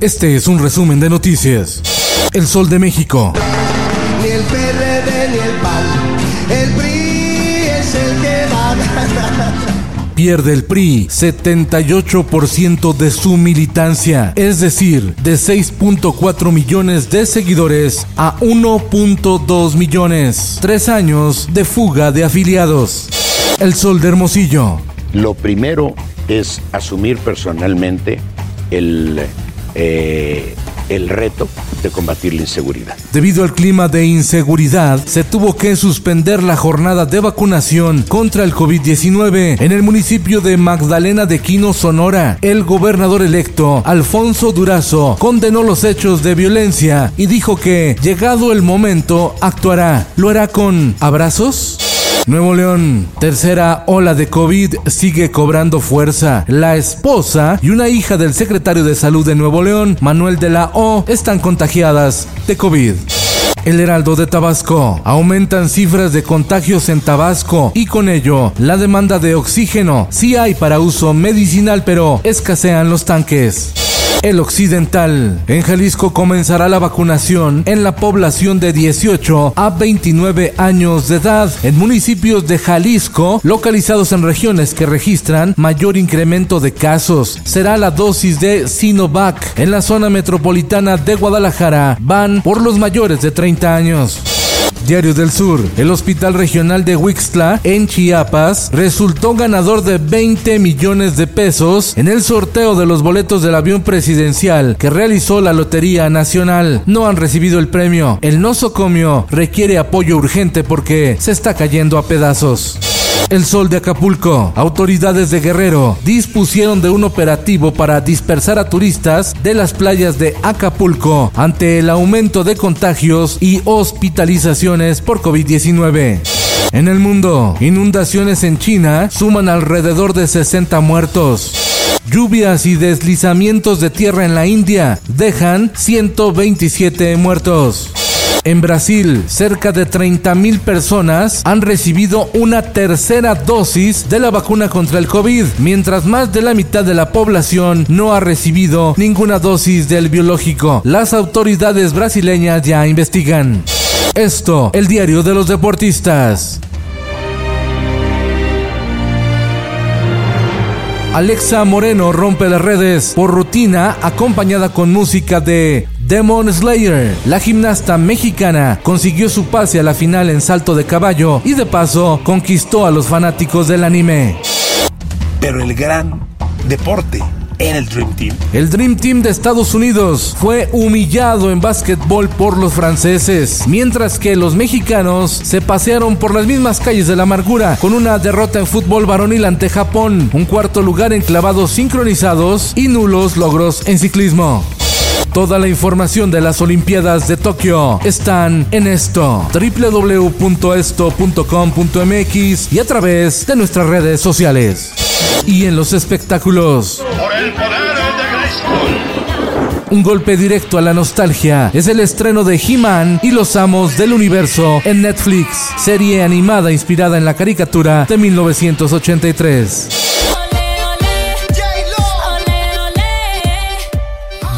Este es un resumen de noticias. El Sol de México. Ni el PRD ni el PAN, el PRI es el que va. Pierde el PRI 78% de su militancia, es decir, de 6.4 millones de seguidores a 1.2 millones. Tres años de fuga de afiliados. El Sol de Hermosillo. Lo primero es asumir personalmente el eh, el reto de combatir la inseguridad. Debido al clima de inseguridad, se tuvo que suspender la jornada de vacunación contra el COVID-19 en el municipio de Magdalena de Quino, Sonora. El gobernador electo, Alfonso Durazo, condenó los hechos de violencia y dijo que, llegado el momento, actuará. ¿Lo hará con abrazos? Nuevo León, tercera ola de COVID sigue cobrando fuerza. La esposa y una hija del secretario de salud de Nuevo León, Manuel de la O, están contagiadas de COVID. El Heraldo de Tabasco. Aumentan cifras de contagios en Tabasco y con ello la demanda de oxígeno. Sí hay para uso medicinal, pero escasean los tanques. El Occidental. En Jalisco comenzará la vacunación en la población de 18 a 29 años de edad en municipios de Jalisco localizados en regiones que registran mayor incremento de casos. Será la dosis de Sinovac en la zona metropolitana de Guadalajara. Van por los mayores de 30 años. Diario del Sur, el Hospital Regional de Huixtla, en Chiapas, resultó ganador de 20 millones de pesos en el sorteo de los boletos del avión presidencial que realizó la Lotería Nacional. No han recibido el premio. El nosocomio requiere apoyo urgente porque se está cayendo a pedazos. El Sol de Acapulco. Autoridades de Guerrero dispusieron de un operativo para dispersar a turistas de las playas de Acapulco ante el aumento de contagios y hospitalizaciones por COVID-19. En el mundo, inundaciones en China suman alrededor de 60 muertos. Lluvias y deslizamientos de tierra en la India dejan 127 muertos. En Brasil, cerca de 30.000 personas han recibido una tercera dosis de la vacuna contra el COVID, mientras más de la mitad de la población no ha recibido ninguna dosis del biológico. Las autoridades brasileñas ya investigan. Esto, el diario de los deportistas. Alexa Moreno rompe las redes por rutina acompañada con música de Demon Slayer. La gimnasta mexicana consiguió su pase a la final en salto de caballo y de paso conquistó a los fanáticos del anime. Pero el gran deporte en el Dream Team. El Dream Team de Estados Unidos fue humillado en básquetbol por los franceses, mientras que los mexicanos se pasearon por las mismas calles de la amargura con una derrota en fútbol varonil ante Japón, un cuarto lugar en clavados sincronizados y nulos logros en ciclismo. Toda la información de las Olimpiadas de Tokio están en esto, www.esto.com.mx y a través de nuestras redes sociales. Y en los espectáculos. Por el poder de. Un golpe directo a la nostalgia es el estreno de He-Man y los Amos del Universo en Netflix, serie animada inspirada en la caricatura de 1983.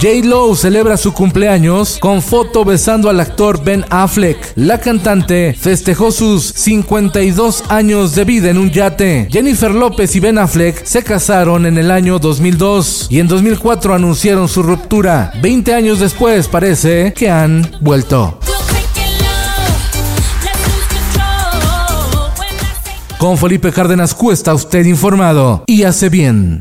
J-Lo celebra su cumpleaños con foto besando al actor Ben Affleck. La cantante festejó sus 52 años de vida en un yate. Jennifer López y Ben Affleck se casaron en el año 2002 y en 2004 anunciaron su ruptura. 20 años después parece que han vuelto. Con Felipe Cárdenas Cuesta usted informado y hace bien.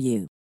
you.